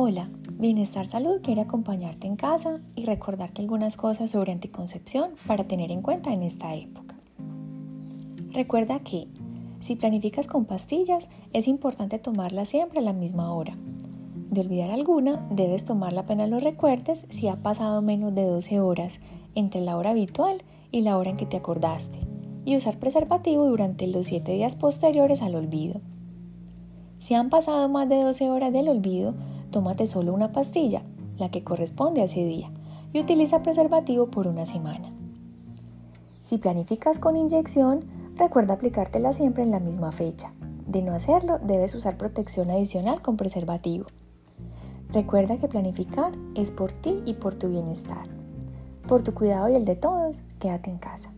Hola, Bienestar Salud quiere acompañarte en casa y recordarte algunas cosas sobre anticoncepción para tener en cuenta en esta época. Recuerda que, si planificas con pastillas, es importante tomarla siempre a la misma hora. De olvidar alguna, debes tomarla apenas lo recuerdes si ha pasado menos de 12 horas entre la hora habitual y la hora en que te acordaste, y usar preservativo durante los 7 días posteriores al olvido. Si han pasado más de 12 horas del olvido, tómate solo una pastilla, la que corresponde a ese día, y utiliza preservativo por una semana. Si planificas con inyección, recuerda aplicártela siempre en la misma fecha. De no hacerlo, debes usar protección adicional con preservativo. Recuerda que planificar es por ti y por tu bienestar. Por tu cuidado y el de todos, quédate en casa.